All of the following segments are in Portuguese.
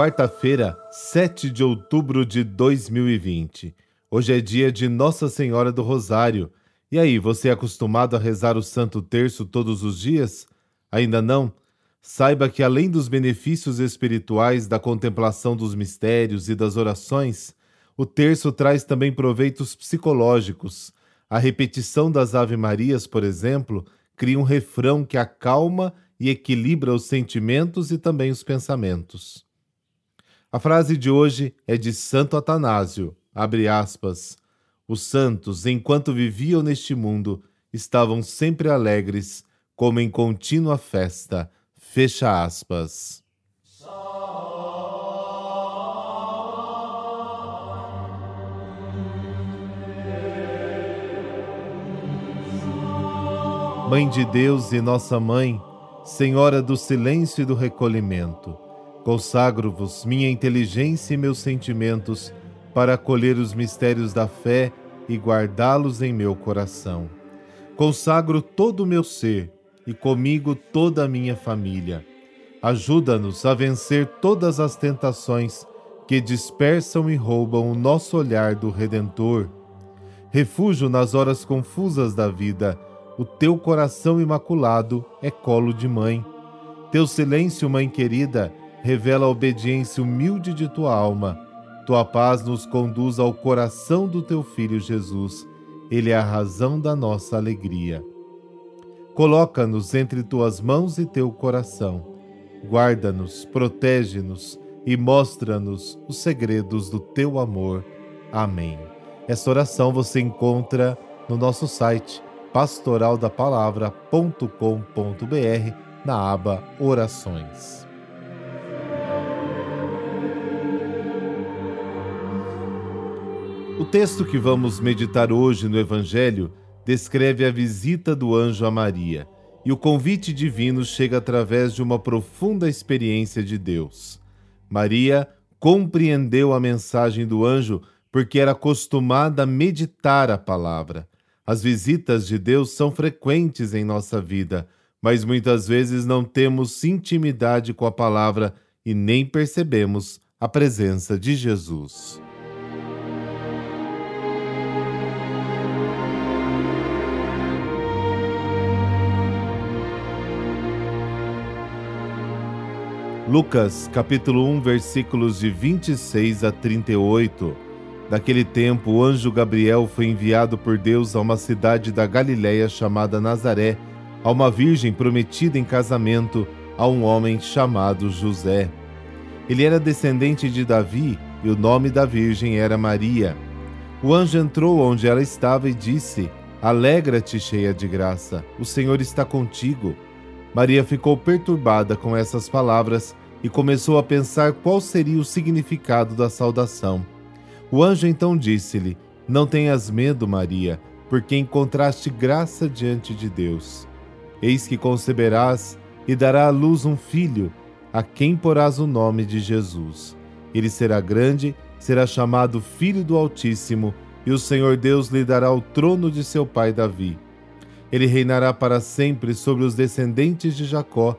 quarta-feira, 7 de outubro de 2020. Hoje é dia de Nossa Senhora do Rosário. E aí, você é acostumado a rezar o Santo Terço todos os dias? Ainda não? Saiba que além dos benefícios espirituais da contemplação dos mistérios e das orações, o terço traz também proveitos psicológicos. A repetição das Ave-Marias, por exemplo, cria um refrão que acalma e equilibra os sentimentos e também os pensamentos. A frase de hoje é de Santo Atanásio, abre aspas. Os santos, enquanto viviam neste mundo, estavam sempre alegres, como em contínua festa. Fecha aspas. Mãe de Deus e nossa mãe, Senhora do silêncio e do recolhimento, consagro-vos minha inteligência e meus sentimentos para acolher os mistérios da fé e guardá-los em meu coração. Consagro todo o meu ser e comigo toda a minha família. Ajuda-nos a vencer todas as tentações que dispersam e roubam o nosso olhar do Redentor. Refúgio nas horas confusas da vida, o teu coração imaculado é colo de mãe. Teu silêncio, mãe querida, revela a obediência humilde de tua alma tua paz nos conduz ao coração do teu Filho Jesus. Ele é a razão da nossa alegria. Coloca-nos entre tuas mãos e teu coração. Guarda-nos, protege-nos e mostra-nos os segredos do teu amor. Amém. Esta oração você encontra no nosso site pastoraldapalavra.com.br na aba Orações. O texto que vamos meditar hoje no Evangelho descreve a visita do anjo a Maria, e o convite divino chega através de uma profunda experiência de Deus. Maria compreendeu a mensagem do anjo porque era acostumada a meditar a palavra. As visitas de Deus são frequentes em nossa vida, mas muitas vezes não temos intimidade com a palavra e nem percebemos a presença de Jesus. Lucas capítulo 1, versículos de 26 a 38. Naquele tempo, o anjo Gabriel foi enviado por Deus a uma cidade da Galiléia chamada Nazaré, a uma virgem prometida em casamento a um homem chamado José. Ele era descendente de Davi e o nome da virgem era Maria. O anjo entrou onde ela estava e disse: Alegra-te, cheia de graça, o Senhor está contigo. Maria ficou perturbada com essas palavras e começou a pensar qual seria o significado da saudação. O anjo então disse-lhe: Não tenhas medo, Maria, porque encontraste graça diante de Deus. Eis que conceberás e dará à luz um filho, a quem porás o nome de Jesus. Ele será grande, será chamado Filho do Altíssimo, e o Senhor Deus lhe dará o trono de seu pai Davi. Ele reinará para sempre sobre os descendentes de Jacó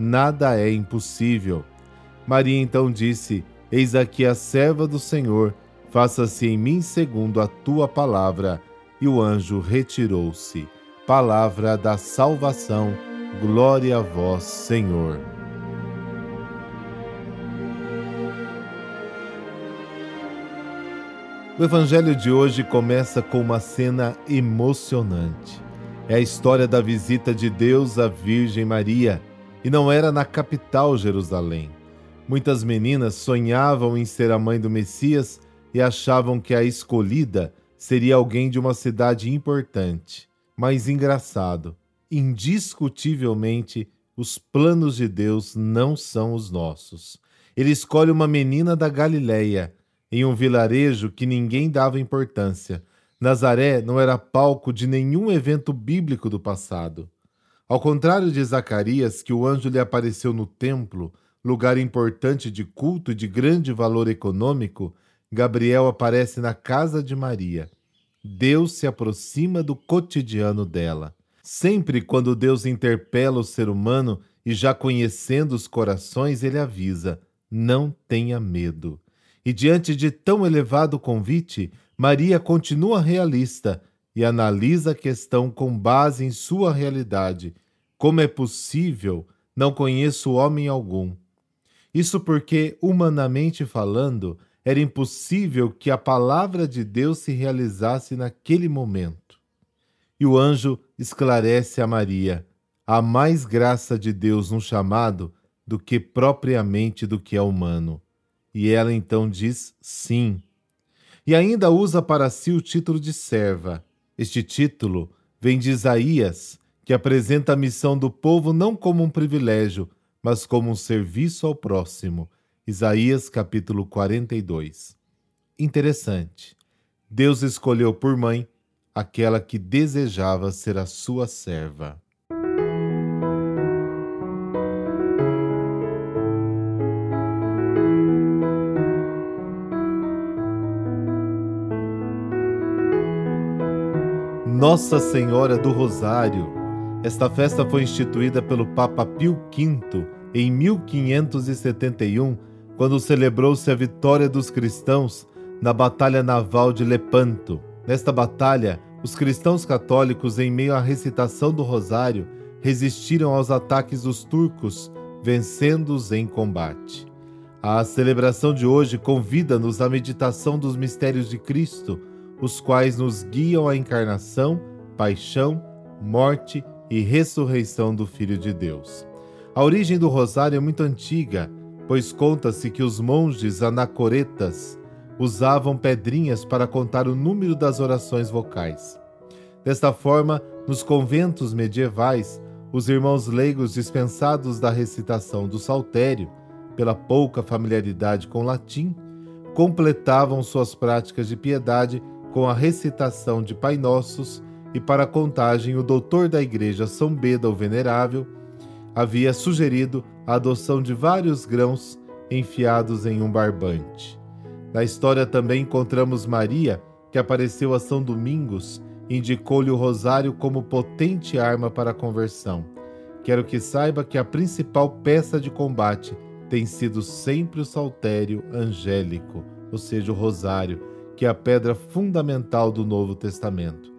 nada é impossível. Maria então disse: Eis aqui a serva do Senhor, faça-se em mim segundo a tua palavra. E o anjo retirou-se. Palavra da salvação, glória a vós, Senhor. O evangelho de hoje começa com uma cena emocionante. É a história da visita de Deus à Virgem Maria e não era na capital Jerusalém. Muitas meninas sonhavam em ser a mãe do Messias e achavam que a escolhida seria alguém de uma cidade importante. Mas engraçado, indiscutivelmente, os planos de Deus não são os nossos. Ele escolhe uma menina da Galileia, em um vilarejo que ninguém dava importância. Nazaré não era palco de nenhum evento bíblico do passado. Ao contrário de Zacarias, que o anjo lhe apareceu no templo, lugar importante de culto e de grande valor econômico, Gabriel aparece na casa de Maria. Deus se aproxima do cotidiano dela. Sempre quando Deus interpela o ser humano e já conhecendo os corações, ele avisa: não tenha medo. E diante de tão elevado convite, Maria continua realista e analisa a questão com base em sua realidade. Como é possível? Não conheço homem algum. Isso porque, humanamente falando, era impossível que a palavra de Deus se realizasse naquele momento. E o anjo esclarece a Maria: há mais graça de Deus no chamado do que propriamente do que é humano. E ela então diz sim. E ainda usa para si o título de serva. Este título vem de Isaías, que apresenta a missão do povo não como um privilégio, mas como um serviço ao próximo Isaías capítulo 42. Interessante. Deus escolheu por mãe aquela que desejava ser a sua serva. Nossa Senhora do Rosário. Esta festa foi instituída pelo Papa Pio V em 1571 quando celebrou-se a vitória dos cristãos na Batalha Naval de Lepanto. Nesta batalha, os cristãos católicos, em meio à recitação do Rosário, resistiram aos ataques dos turcos, vencendo-os em combate. A celebração de hoje convida-nos à meditação dos mistérios de Cristo, os quais nos guiam à encarnação, paixão, morte e ressurreição do Filho de Deus. A origem do Rosário é muito antiga pois conta-se que os monges anacoretas usavam pedrinhas para contar o número das orações vocais. Desta forma, nos conventos medievais, os irmãos leigos dispensados da recitação do saltério, pela pouca familiaridade com latim, completavam suas práticas de piedade com a recitação de Pai Nossos e para a contagem o doutor da igreja São Beda o Venerável havia sugerido a adoção de vários grãos enfiados em um barbante. Na história também encontramos Maria, que apareceu a São Domingos indicou-lhe o rosário como potente arma para a conversão. Quero que saiba que a principal peça de combate tem sido sempre o saltério angélico, ou seja, o rosário, que é a pedra fundamental do Novo Testamento.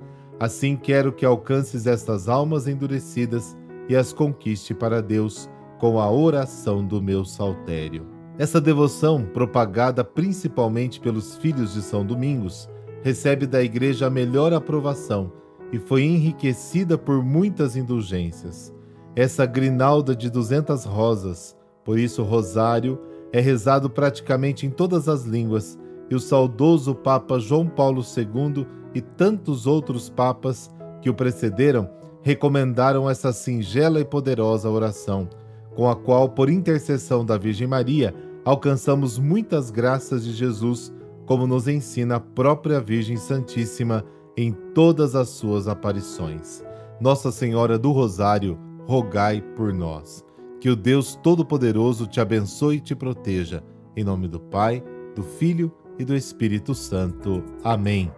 Assim quero que alcances estas almas endurecidas e as conquiste para Deus com a oração do meu saltério. Essa devoção, propagada principalmente pelos filhos de São Domingos, recebe da Igreja a melhor aprovação e foi enriquecida por muitas indulgências. Essa grinalda de duzentas rosas, por isso rosário, é rezado praticamente em todas as línguas e o saudoso Papa João Paulo II e tantos outros papas que o precederam recomendaram essa singela e poderosa oração, com a qual, por intercessão da Virgem Maria, alcançamos muitas graças de Jesus, como nos ensina a própria Virgem Santíssima em todas as suas aparições. Nossa Senhora do Rosário, rogai por nós. Que o Deus Todo-Poderoso te abençoe e te proteja. Em nome do Pai, do Filho e do Espírito Santo. Amém.